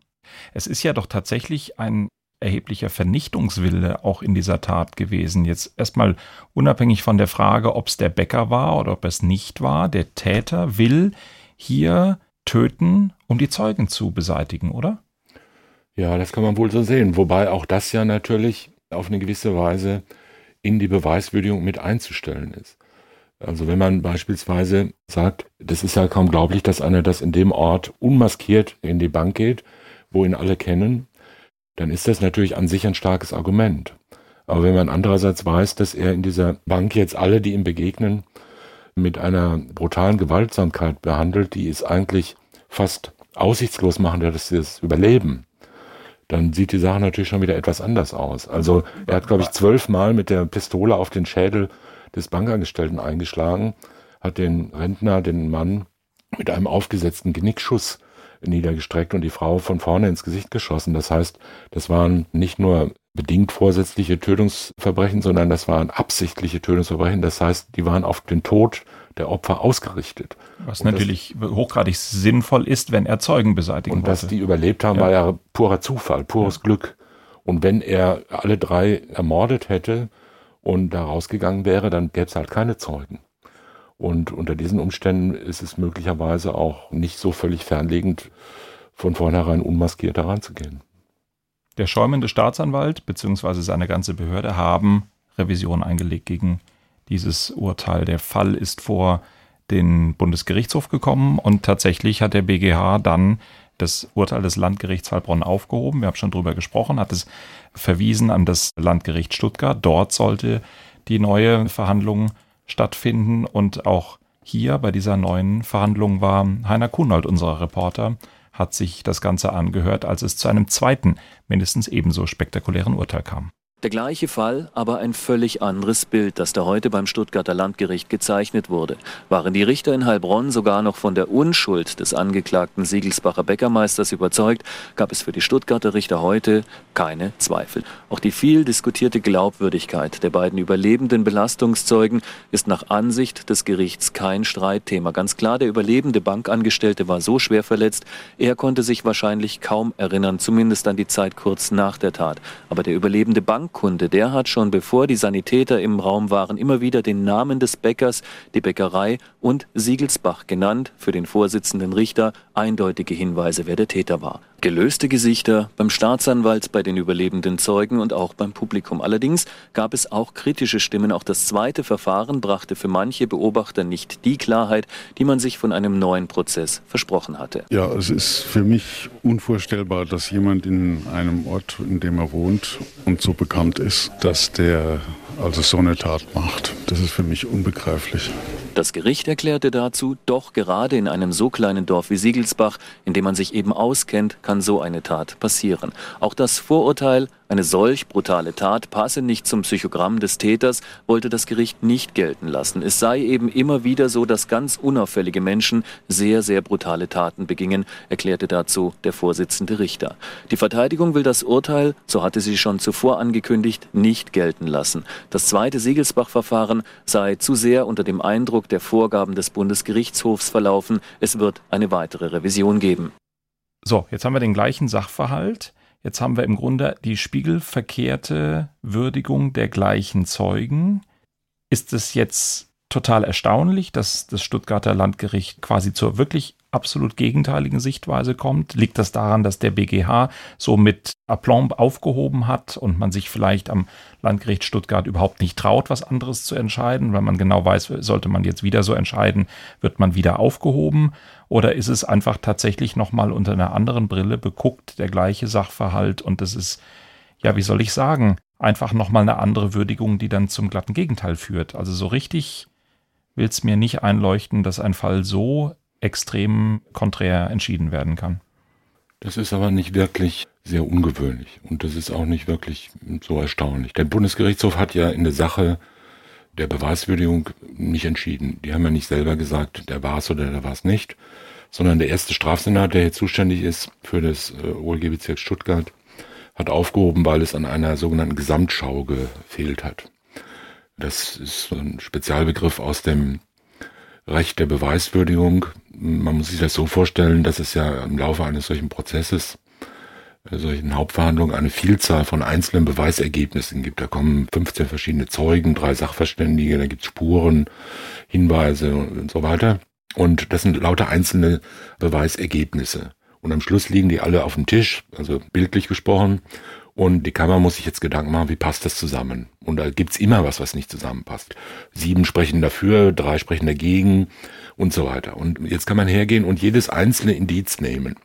Es ist ja doch tatsächlich ein erheblicher Vernichtungswille auch in dieser Tat gewesen. Jetzt erstmal unabhängig von der Frage, ob es der Bäcker war oder ob es nicht war, der Täter will hier töten, um die Zeugen zu beseitigen, oder? Ja, das kann man wohl so sehen. Wobei auch das ja natürlich auf eine gewisse Weise in die Beweiswürdigung mit einzustellen ist. Also wenn man beispielsweise sagt, das ist ja kaum glaublich, dass einer das in dem Ort unmaskiert in die Bank geht, wo ihn alle kennen dann ist das natürlich an sich ein starkes Argument. Aber wenn man andererseits weiß, dass er in dieser Bank jetzt alle, die ihm begegnen, mit einer brutalen Gewaltsamkeit behandelt, die es eigentlich fast aussichtslos machen, dass sie es überleben, dann sieht die Sache natürlich schon wieder etwas anders aus. Also er hat, glaube ich, zwölfmal mit der Pistole auf den Schädel des Bankangestellten eingeschlagen, hat den Rentner, den Mann, mit einem aufgesetzten Genickschuss niedergestreckt und die Frau von vorne ins Gesicht geschossen. Das heißt, das waren nicht nur bedingt vorsätzliche Tötungsverbrechen, sondern das waren absichtliche Tötungsverbrechen. Das heißt, die waren auf den Tod der Opfer ausgerichtet. Was und natürlich das, hochgradig sinnvoll ist, wenn er Zeugen beseitigen und wollte. Und dass die überlebt haben, ja. war ja purer Zufall, pures ja. Glück. Und wenn er alle drei ermordet hätte und da rausgegangen wäre, dann gäbe es halt keine Zeugen. Und unter diesen Umständen ist es möglicherweise auch nicht so völlig fernlegend, von vornherein unmaskiert da ranzugehen. Der schäumende Staatsanwalt bzw. seine ganze Behörde haben Revision eingelegt gegen dieses Urteil. Der Fall ist vor den Bundesgerichtshof gekommen und tatsächlich hat der BGH dann das Urteil des Landgerichts Heilbronn aufgehoben. Wir haben schon drüber gesprochen, hat es verwiesen an das Landgericht Stuttgart. Dort sollte die neue Verhandlung stattfinden und auch hier bei dieser neuen Verhandlung war Heiner Kuhnold, unser Reporter, hat sich das Ganze angehört, als es zu einem zweiten, mindestens ebenso spektakulären Urteil kam. Der gleiche Fall, aber ein völlig anderes Bild, das da heute beim Stuttgarter Landgericht gezeichnet wurde. Waren die Richter in Heilbronn sogar noch von der Unschuld des angeklagten Siegelsbacher Bäckermeisters überzeugt, gab es für die Stuttgarter Richter heute keine Zweifel. Auch die viel diskutierte Glaubwürdigkeit der beiden überlebenden Belastungszeugen ist nach Ansicht des Gerichts kein Streitthema. Ganz klar, der überlebende Bankangestellte war so schwer verletzt, er konnte sich wahrscheinlich kaum erinnern, zumindest an die Zeit kurz nach der Tat. Aber der überlebende Bank Bankkunde, der hat schon bevor die Sanitäter im Raum waren, immer wieder den Namen des Bäckers, die Bäckerei und Siegelsbach genannt, für den Vorsitzenden Richter eindeutige Hinweise, wer der Täter war. Gelöste Gesichter beim Staatsanwalt, bei den überlebenden Zeugen und auch beim Publikum. Allerdings gab es auch kritische Stimmen. Auch das zweite Verfahren brachte für manche Beobachter nicht die Klarheit, die man sich von einem neuen Prozess versprochen hatte. Ja, es ist für mich unvorstellbar, dass jemand in einem Ort, in dem er wohnt und so bekannt ist, dass der also so eine Tat macht. Das ist für mich unbegreiflich. Das Gericht erklärte dazu, doch gerade in einem so kleinen Dorf wie Siegelsbach, in dem man sich eben auskennt, kann so eine Tat passieren. Auch das Vorurteil, eine solch brutale Tat passe nicht zum Psychogramm des Täters, wollte das Gericht nicht gelten lassen. Es sei eben immer wieder so, dass ganz unauffällige Menschen sehr, sehr brutale Taten begingen, erklärte dazu der Vorsitzende Richter. Die Verteidigung will das Urteil, so hatte sie schon zuvor angekündigt, nicht gelten lassen. Das zweite Siegelsbach-Verfahren sei zu sehr unter dem Eindruck der Vorgaben des Bundesgerichtshofs verlaufen. Es wird eine weitere Revision geben. So, jetzt haben wir den gleichen Sachverhalt. Jetzt haben wir im Grunde die spiegelverkehrte Würdigung der gleichen Zeugen. Ist es jetzt total erstaunlich, dass das Stuttgarter Landgericht quasi zur wirklich absolut gegenteiligen Sichtweise kommt? Liegt das daran, dass der BGH so mit Aplomb aufgehoben hat und man sich vielleicht am Landgericht Stuttgart überhaupt nicht traut, was anderes zu entscheiden, weil man genau weiß, sollte man jetzt wieder so entscheiden, wird man wieder aufgehoben? Oder ist es einfach tatsächlich nochmal unter einer anderen Brille beguckt, der gleiche Sachverhalt und das ist, ja, wie soll ich sagen, einfach nochmal eine andere Würdigung, die dann zum glatten Gegenteil führt? Also so richtig will es mir nicht einleuchten, dass ein Fall so extrem konträr entschieden werden kann. Das ist aber nicht wirklich sehr ungewöhnlich und das ist auch nicht wirklich so erstaunlich. Der Bundesgerichtshof hat ja in der Sache der Beweiswürdigung nicht entschieden. Die haben ja nicht selber gesagt, der war es oder der war es nicht, sondern der erste Strafsenat, der hier zuständig ist für das äh, OLG-Bezirk Stuttgart, hat aufgehoben, weil es an einer sogenannten Gesamtschau gefehlt hat. Das ist so ein Spezialbegriff aus dem Recht der Beweiswürdigung. Man muss sich das so vorstellen, dass es ja im Laufe eines solchen Prozesses, äh, solchen Hauptverhandlungen, eine Vielzahl von einzelnen Beweisergebnissen gibt. Da kommen 15 verschiedene Zeugen, drei Sachverständige, da gibt es Spuren, Hinweise und so weiter. Und das sind lauter einzelne Beweisergebnisse. Und am Schluss liegen die alle auf dem Tisch, also bildlich gesprochen. Und die Kammer muss sich jetzt Gedanken machen, wie passt das zusammen? Und da gibt's immer was, was nicht zusammenpasst. Sieben sprechen dafür, drei sprechen dagegen und so weiter. Und jetzt kann man hergehen und jedes einzelne Indiz nehmen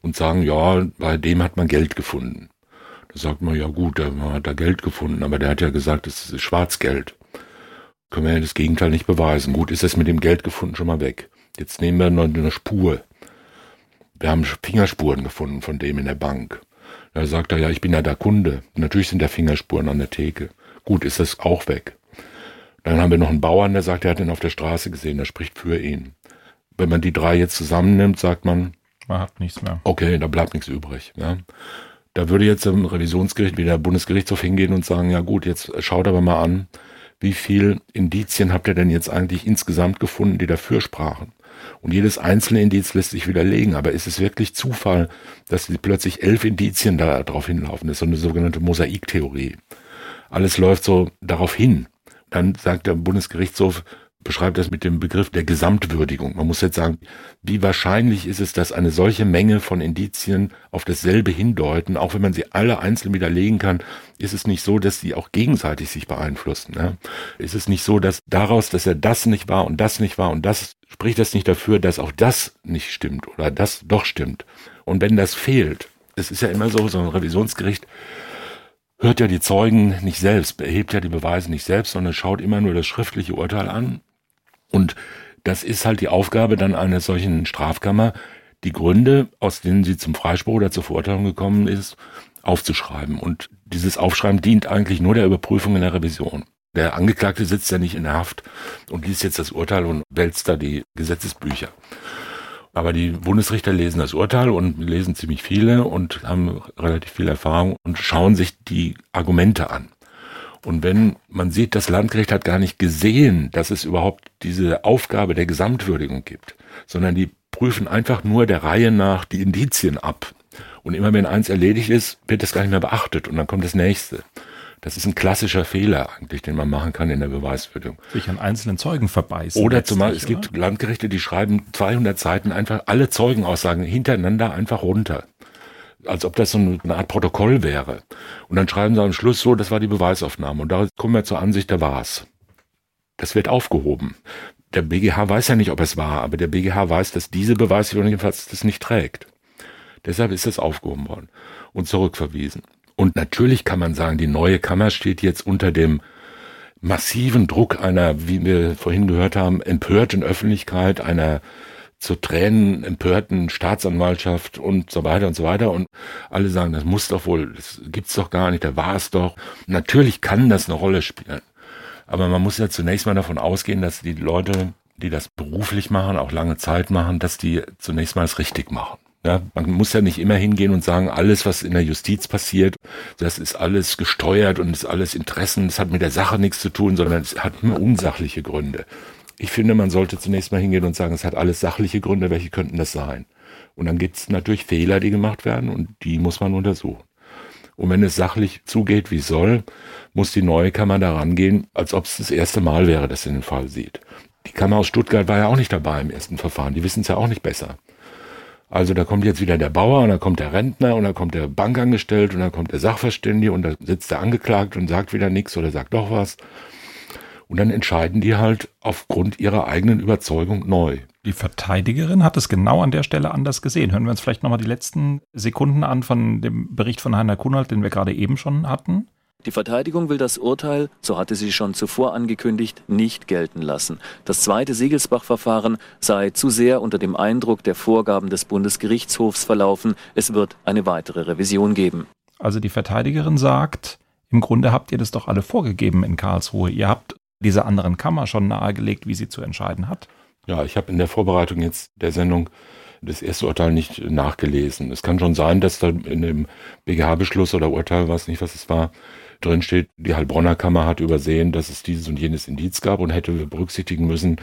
und sagen, ja, bei dem hat man Geld gefunden. Da sagt man, ja gut, der hat da Geld gefunden, aber der hat ja gesagt, das ist Schwarzgeld. Können wir ja das Gegenteil nicht beweisen. Gut, ist das mit dem Geld gefunden schon mal weg. Jetzt nehmen wir noch eine Spur. Wir haben Fingerspuren gefunden von dem in der Bank. Da sagt er, ja, ich bin ja der Kunde. Natürlich sind da Fingerspuren an der Theke. Gut, ist das auch weg. Dann haben wir noch einen Bauern, der sagt, er hat ihn auf der Straße gesehen, der spricht für ihn. Wenn man die drei jetzt zusammennimmt, sagt man, man hat nichts mehr. Okay, da bleibt nichts übrig. Ja. Da würde jetzt ein Revisionsgericht wie der Bundesgerichtshof hingehen und sagen, ja gut, jetzt schaut aber mal an, wie viel Indizien habt ihr denn jetzt eigentlich insgesamt gefunden, die dafür sprachen? Und jedes einzelne Indiz lässt sich widerlegen. Aber ist es wirklich Zufall, dass plötzlich elf Indizien da drauf hinlaufen? Das ist so eine sogenannte Mosaiktheorie. Alles läuft so darauf hin. Dann sagt der Bundesgerichtshof, beschreibt das mit dem Begriff der Gesamtwürdigung. Man muss jetzt sagen, wie wahrscheinlich ist es, dass eine solche Menge von Indizien auf dasselbe hindeuten, auch wenn man sie alle einzeln widerlegen kann, ist es nicht so, dass sie auch gegenseitig sich beeinflussen. Ne? Ist es nicht so, dass daraus, dass er das nicht war und das nicht war und das, spricht das nicht dafür, dass auch das nicht stimmt oder das doch stimmt. Und wenn das fehlt, es ist ja immer so, so ein Revisionsgericht hört ja die Zeugen nicht selbst, erhebt ja die Beweise nicht selbst, sondern schaut immer nur das schriftliche Urteil an und das ist halt die Aufgabe dann einer solchen Strafkammer, die Gründe, aus denen sie zum Freispruch oder zur Verurteilung gekommen ist, aufzuschreiben. Und dieses Aufschreiben dient eigentlich nur der Überprüfung in der Revision. Der Angeklagte sitzt ja nicht in der Haft und liest jetzt das Urteil und wälzt da die Gesetzesbücher. Aber die Bundesrichter lesen das Urteil und lesen ziemlich viele und haben relativ viel Erfahrung und schauen sich die Argumente an. Und wenn man sieht, das Landgericht hat gar nicht gesehen, dass es überhaupt diese Aufgabe der Gesamtwürdigung gibt, sondern die prüfen einfach nur der Reihe nach die Indizien ab. Und immer wenn eins erledigt ist, wird das gar nicht mehr beachtet und dann kommt das nächste. Das ist ein klassischer Fehler eigentlich, den man machen kann in der Beweiswürdigung. Sich an einzelnen Zeugen verbeißen. Oder zumal es gibt Landgerichte, die schreiben 200 Seiten einfach alle Zeugenaussagen hintereinander einfach runter als ob das so eine Art Protokoll wäre. Und dann schreiben sie am Schluss so, das war die Beweisaufnahme. Und da kommen wir zur Ansicht, da war's. Das wird aufgehoben. Der BGH weiß ja nicht, ob es war, aber der BGH weiß, dass diese Beweisführung jedenfalls das nicht trägt. Deshalb ist es aufgehoben worden und zurückverwiesen. Und natürlich kann man sagen, die neue Kammer steht jetzt unter dem massiven Druck einer, wie wir vorhin gehört haben, empörten Öffentlichkeit, einer zur Tränen empörten Staatsanwaltschaft und so weiter und so weiter. Und alle sagen, das muss doch wohl, das gibt's doch gar nicht, da war es doch. Natürlich kann das eine Rolle spielen. Aber man muss ja zunächst mal davon ausgehen, dass die Leute, die das beruflich machen, auch lange Zeit machen, dass die zunächst mal es richtig machen. Ja, man muss ja nicht immer hingehen und sagen, alles, was in der Justiz passiert, das ist alles gesteuert und ist alles Interessen, das hat mit der Sache nichts zu tun, sondern es hat immer unsachliche Gründe. Ich finde, man sollte zunächst mal hingehen und sagen, es hat alles sachliche Gründe, welche könnten das sein? Und dann gibt es natürlich Fehler, die gemacht werden und die muss man untersuchen. Und wenn es sachlich zugeht, wie soll, muss die neue Kammer daran gehen, als ob es das erste Mal wäre, dass sie den Fall sieht. Die Kammer aus Stuttgart war ja auch nicht dabei im ersten Verfahren, die wissen es ja auch nicht besser. Also da kommt jetzt wieder der Bauer und dann kommt der Rentner und dann kommt der Bankangestellte und dann kommt der Sachverständige und da sitzt der Angeklagte und sagt wieder nichts oder sagt doch was. Und dann entscheiden die halt aufgrund ihrer eigenen Überzeugung neu. Die Verteidigerin hat es genau an der Stelle anders gesehen. Hören wir uns vielleicht nochmal die letzten Sekunden an von dem Bericht von Heiner Kunert, den wir gerade eben schon hatten. Die Verteidigung will das Urteil, so hatte sie schon zuvor angekündigt, nicht gelten lassen. Das zweite Siegelsbach-Verfahren sei zu sehr unter dem Eindruck der Vorgaben des Bundesgerichtshofs verlaufen. Es wird eine weitere Revision geben. Also die Verteidigerin sagt, im Grunde habt ihr das doch alle vorgegeben in Karlsruhe. Ihr habt dieser anderen Kammer schon nahegelegt, wie sie zu entscheiden hat? Ja, ich habe in der Vorbereitung jetzt der Sendung das erste Urteil nicht nachgelesen. Es kann schon sein, dass da in dem BGH-Beschluss oder Urteil, weiß nicht, was es war, drin steht, die Heilbronner Kammer hat übersehen, dass es dieses und jenes Indiz gab und hätte berücksichtigen müssen,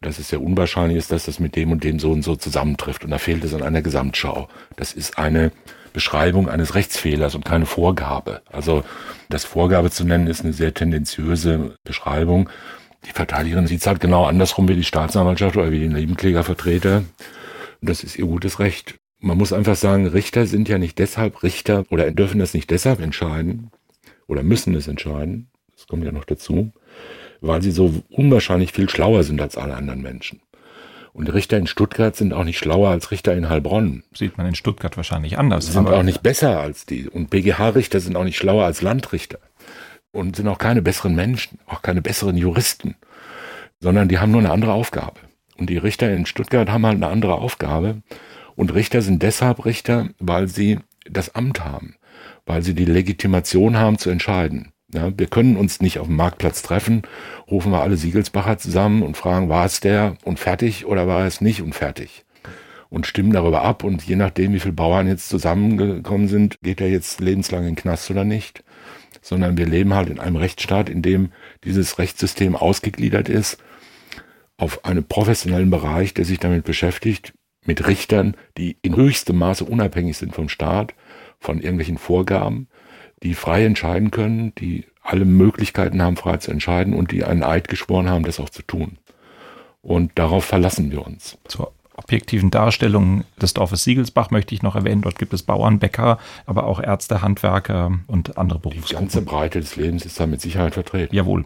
dass es sehr unwahrscheinlich ist, dass das mit dem und dem so und so zusammentrifft. Und da fehlt es an einer Gesamtschau. Das ist eine Beschreibung eines Rechtsfehlers und keine Vorgabe. Also das Vorgabe zu nennen ist eine sehr tendenziöse Beschreibung. Die Verteidigerin sieht es halt genau andersrum wie die Staatsanwaltschaft oder wie die Nebenklägervertreter. Das ist ihr gutes Recht. Man muss einfach sagen, Richter sind ja nicht deshalb Richter oder dürfen das nicht deshalb entscheiden oder müssen es entscheiden. Das kommt ja noch dazu, weil sie so unwahrscheinlich viel schlauer sind als alle anderen Menschen. Und Richter in Stuttgart sind auch nicht schlauer als Richter in Heilbronn. Sieht man in Stuttgart wahrscheinlich anders. Sind auch nicht besser als die. Und BGH-Richter sind auch nicht schlauer als Landrichter. Und sind auch keine besseren Menschen, auch keine besseren Juristen. Sondern die haben nur eine andere Aufgabe. Und die Richter in Stuttgart haben halt eine andere Aufgabe. Und Richter sind deshalb Richter, weil sie das Amt haben. Weil sie die Legitimation haben zu entscheiden. Ja, wir können uns nicht auf dem Marktplatz treffen, rufen wir alle Siegelsbacher zusammen und fragen, war es der und fertig oder war es nicht und fertig? Und stimmen darüber ab und je nachdem, wie viele Bauern jetzt zusammengekommen sind, geht er jetzt lebenslang in den Knast oder nicht. Sondern wir leben halt in einem Rechtsstaat, in dem dieses Rechtssystem ausgegliedert ist auf einen professionellen Bereich, der sich damit beschäftigt, mit Richtern, die in höchstem Maße unabhängig sind vom Staat, von irgendwelchen Vorgaben, die frei entscheiden können, die alle Möglichkeiten haben, frei zu entscheiden und die einen Eid geschworen haben, das auch zu tun. Und darauf verlassen wir uns. Zur objektiven Darstellung des Dorfes Siegelsbach möchte ich noch erwähnen, dort gibt es Bauern, Bäcker, aber auch Ärzte, Handwerker und andere Berufsgruppen. Die ganze Breite des Lebens ist da mit Sicherheit vertreten. Jawohl.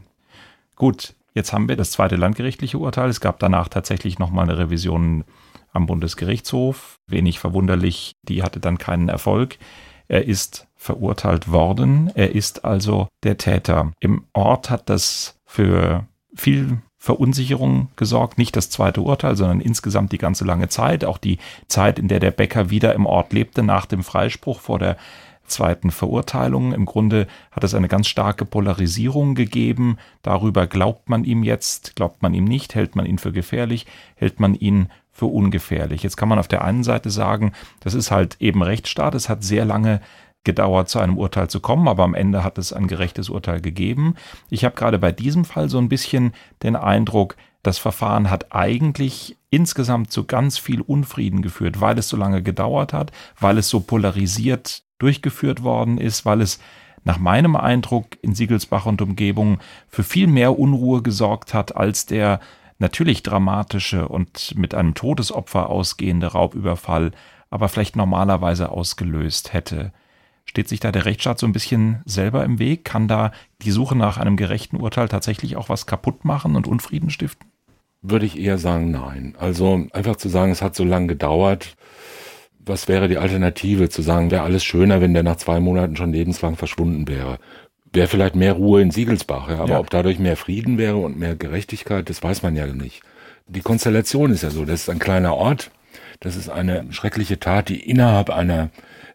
Gut, jetzt haben wir das zweite landgerichtliche Urteil. Es gab danach tatsächlich nochmal eine Revision am Bundesgerichtshof. Wenig verwunderlich, die hatte dann keinen Erfolg. Er ist verurteilt worden. Er ist also der Täter. Im Ort hat das für viel Verunsicherung gesorgt. Nicht das zweite Urteil, sondern insgesamt die ganze lange Zeit. Auch die Zeit, in der der Bäcker wieder im Ort lebte, nach dem Freispruch vor der zweiten Verurteilung. Im Grunde hat es eine ganz starke Polarisierung gegeben. Darüber glaubt man ihm jetzt, glaubt man ihm nicht, hält man ihn für gefährlich, hält man ihn für ungefährlich. Jetzt kann man auf der einen Seite sagen, das ist halt eben Rechtsstaat. Es hat sehr lange gedauert, zu einem Urteil zu kommen, aber am Ende hat es ein gerechtes Urteil gegeben. Ich habe gerade bei diesem Fall so ein bisschen den Eindruck, das Verfahren hat eigentlich insgesamt zu ganz viel Unfrieden geführt, weil es so lange gedauert hat, weil es so polarisiert durchgeführt worden ist, weil es nach meinem Eindruck in Siegelsbach und Umgebung für viel mehr Unruhe gesorgt hat als der natürlich dramatische und mit einem Todesopfer ausgehende Raubüberfall, aber vielleicht normalerweise ausgelöst hätte. Steht sich da der Rechtsstaat so ein bisschen selber im Weg? Kann da die Suche nach einem gerechten Urteil tatsächlich auch was kaputt machen und Unfrieden stiften? Würde ich eher sagen, nein. Also einfach zu sagen, es hat so lange gedauert. Was wäre die Alternative? Zu sagen, wäre alles schöner, wenn der nach zwei Monaten schon lebenslang verschwunden wäre wäre vielleicht mehr Ruhe in Siegelsbach, ja, aber ja. ob dadurch mehr Frieden wäre und mehr Gerechtigkeit, das weiß man ja nicht. Die Konstellation ist ja so, das ist ein kleiner Ort, das ist eine schreckliche Tat, die innerhalb einer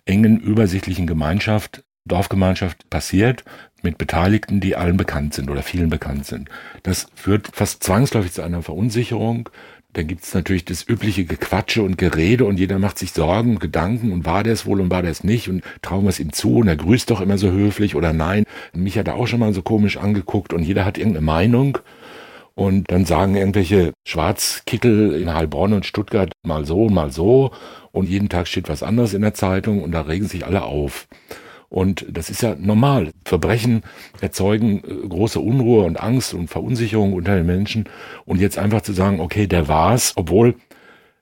engen, übersichtlichen Gemeinschaft, Dorfgemeinschaft passiert, mit Beteiligten, die allen bekannt sind oder vielen bekannt sind. Das führt fast zwangsläufig zu einer Verunsicherung, dann gibt's natürlich das übliche Gequatsche und Gerede und jeder macht sich Sorgen und Gedanken und war der es wohl und war der es nicht und trauen wir es ihm zu und er grüßt doch immer so höflich oder nein. Mich hat er auch schon mal so komisch angeguckt und jeder hat irgendeine Meinung. Und dann sagen irgendwelche Schwarzkittel in Heilbronn und Stuttgart mal so mal so und jeden Tag steht was anderes in der Zeitung und da regen sich alle auf. Und das ist ja normal. Verbrechen erzeugen äh, große Unruhe und Angst und Verunsicherung unter den Menschen. Und jetzt einfach zu sagen, okay, der war's, obwohl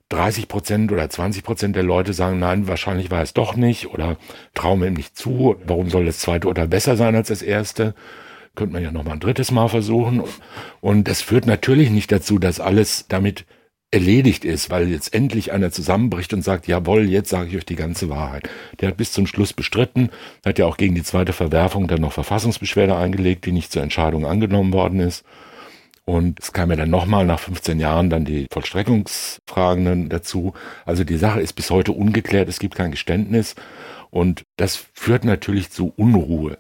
30 Prozent oder 20 Prozent der Leute sagen, nein, wahrscheinlich war es doch nicht oder trauen ihm nicht zu. Warum soll das zweite Urteil besser sein als das erste? Könnte man ja noch mal ein drittes Mal versuchen. Und das führt natürlich nicht dazu, dass alles damit erledigt ist, weil jetzt endlich einer zusammenbricht und sagt, jawohl, jetzt sage ich euch die ganze Wahrheit. Der hat bis zum Schluss bestritten, hat ja auch gegen die zweite Verwerfung dann noch Verfassungsbeschwerde eingelegt, die nicht zur Entscheidung angenommen worden ist. Und es kam ja dann nochmal nach 15 Jahren dann die Vollstreckungsfragen dazu. Also die Sache ist bis heute ungeklärt, es gibt kein Geständnis und das führt natürlich zu Unruhe.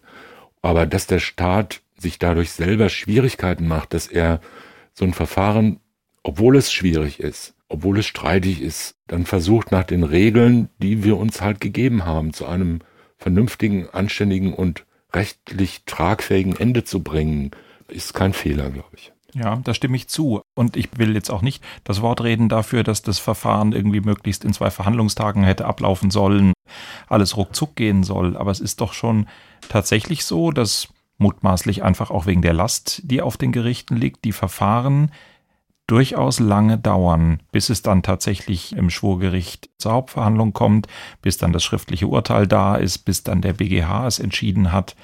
Aber dass der Staat sich dadurch selber Schwierigkeiten macht, dass er so ein Verfahren obwohl es schwierig ist, obwohl es streitig ist, dann versucht nach den Regeln, die wir uns halt gegeben haben, zu einem vernünftigen, anständigen und rechtlich tragfähigen Ende zu bringen, ist kein Fehler, glaube ich. Ja, da stimme ich zu. Und ich will jetzt auch nicht das Wort reden dafür, dass das Verfahren irgendwie möglichst in zwei Verhandlungstagen hätte ablaufen sollen, alles ruckzuck gehen soll. Aber es ist doch schon tatsächlich so, dass mutmaßlich einfach auch wegen der Last, die auf den Gerichten liegt, die Verfahren durchaus lange dauern, bis es dann tatsächlich im Schwurgericht zur Hauptverhandlung kommt, bis dann das schriftliche Urteil da ist, bis dann der BGH es entschieden hat.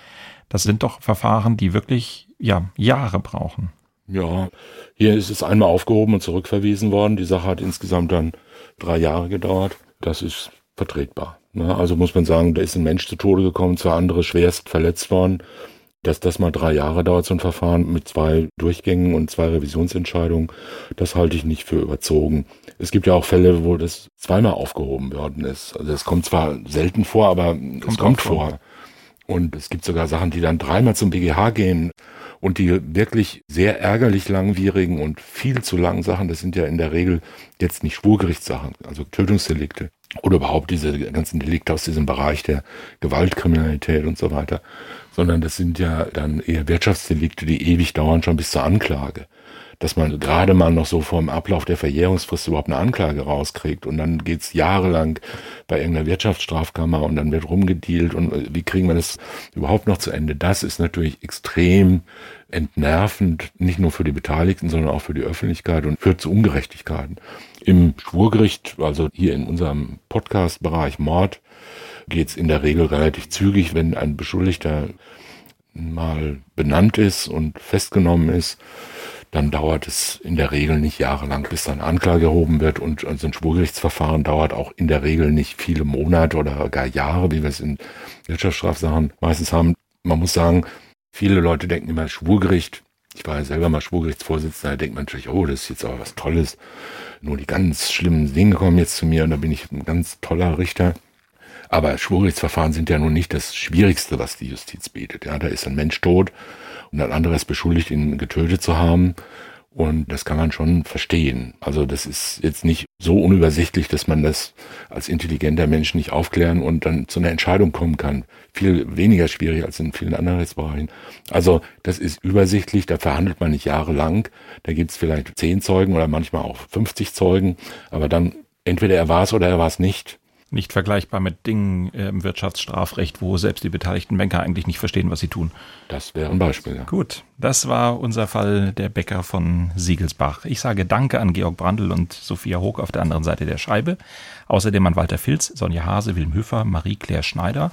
Das sind doch Verfahren, die wirklich ja Jahre brauchen. Ja, hier ist es einmal aufgehoben und zurückverwiesen worden. Die Sache hat insgesamt dann drei Jahre gedauert. Das ist vertretbar. Ne? Also muss man sagen, da ist ein Mensch zu Tode gekommen, zwei andere schwerst verletzt worden. Dass das mal drei Jahre dauert, so ein Verfahren mit zwei Durchgängen und zwei Revisionsentscheidungen, das halte ich nicht für überzogen. Es gibt ja auch Fälle, wo das zweimal aufgehoben worden ist. Also es kommt zwar selten vor, aber kommt es kommt vor. vor. Und es gibt sogar Sachen, die dann dreimal zum BGH gehen und die wirklich sehr ärgerlich langwierigen und viel zu langen Sachen, das sind ja in der Regel jetzt nicht Schwurgerichtssachen, also Tötungsdelikte oder überhaupt diese ganzen Delikte aus diesem Bereich der Gewaltkriminalität und so weiter, sondern das sind ja dann eher Wirtschaftsdelikte, die ewig dauern, schon bis zur Anklage dass man gerade mal noch so vor dem Ablauf der Verjährungsfrist überhaupt eine Anklage rauskriegt und dann geht's jahrelang bei irgendeiner Wirtschaftsstrafkammer und dann wird rumgedealt und äh, wie kriegen wir das überhaupt noch zu Ende? Das ist natürlich extrem entnervend, nicht nur für die Beteiligten, sondern auch für die Öffentlichkeit und führt zu Ungerechtigkeiten. Im Schwurgericht, also hier in unserem Podcast-Bereich Mord, geht's in der Regel relativ zügig, wenn ein Beschuldigter mal benannt ist und festgenommen ist dann dauert es in der Regel nicht jahrelang, bis dann Anklage erhoben wird und also ein Schwurgerichtsverfahren dauert auch in der Regel nicht viele Monate oder gar Jahre, wie wir es in Wirtschaftsstrafsachen meistens haben. Man muss sagen, viele Leute denken immer Schwurgericht. Ich war ja selber mal Schwurgerichtsvorsitzender, da denkt man natürlich, oh, das ist jetzt aber was Tolles. Nur die ganz schlimmen Dinge kommen jetzt zu mir und da bin ich ein ganz toller Richter. Aber Schwurgerichtsverfahren sind ja nun nicht das Schwierigste, was die Justiz bietet. Ja, da ist ein Mensch tot und ein anderer ist beschuldigt, ihn getötet zu haben. Und das kann man schon verstehen. Also das ist jetzt nicht so unübersichtlich, dass man das als intelligenter Mensch nicht aufklären und dann zu einer Entscheidung kommen kann. Viel weniger schwierig als in vielen anderen Rechtsbereichen. Also das ist übersichtlich, da verhandelt man nicht jahrelang. Da gibt es vielleicht zehn Zeugen oder manchmal auch 50 Zeugen. Aber dann entweder er war es oder er war es nicht nicht vergleichbar mit Dingen äh, im Wirtschaftsstrafrecht, wo selbst die beteiligten Banker eigentlich nicht verstehen, was sie tun. Das wäre ein Beispiel. Ja. Gut, das war unser Fall der Bäcker von Siegelsbach. Ich sage Danke an Georg Brandl und Sophia Hoog auf der anderen Seite der Scheibe. Außerdem an Walter Filz, Sonja Hase, Wilm Höfer, Marie-Claire Schneider.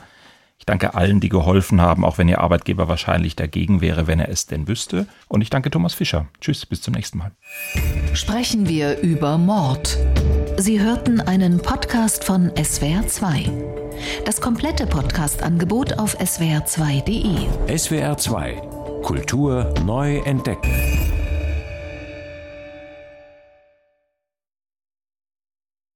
Ich danke allen, die geholfen haben, auch wenn Ihr Arbeitgeber wahrscheinlich dagegen wäre, wenn er es denn wüsste. Und ich danke Thomas Fischer. Tschüss, bis zum nächsten Mal. Sprechen wir über Mord. Sie hörten einen Podcast von SWR2. Das komplette Podcast-Angebot auf swr2.de. SWR2 Kultur neu entdecken.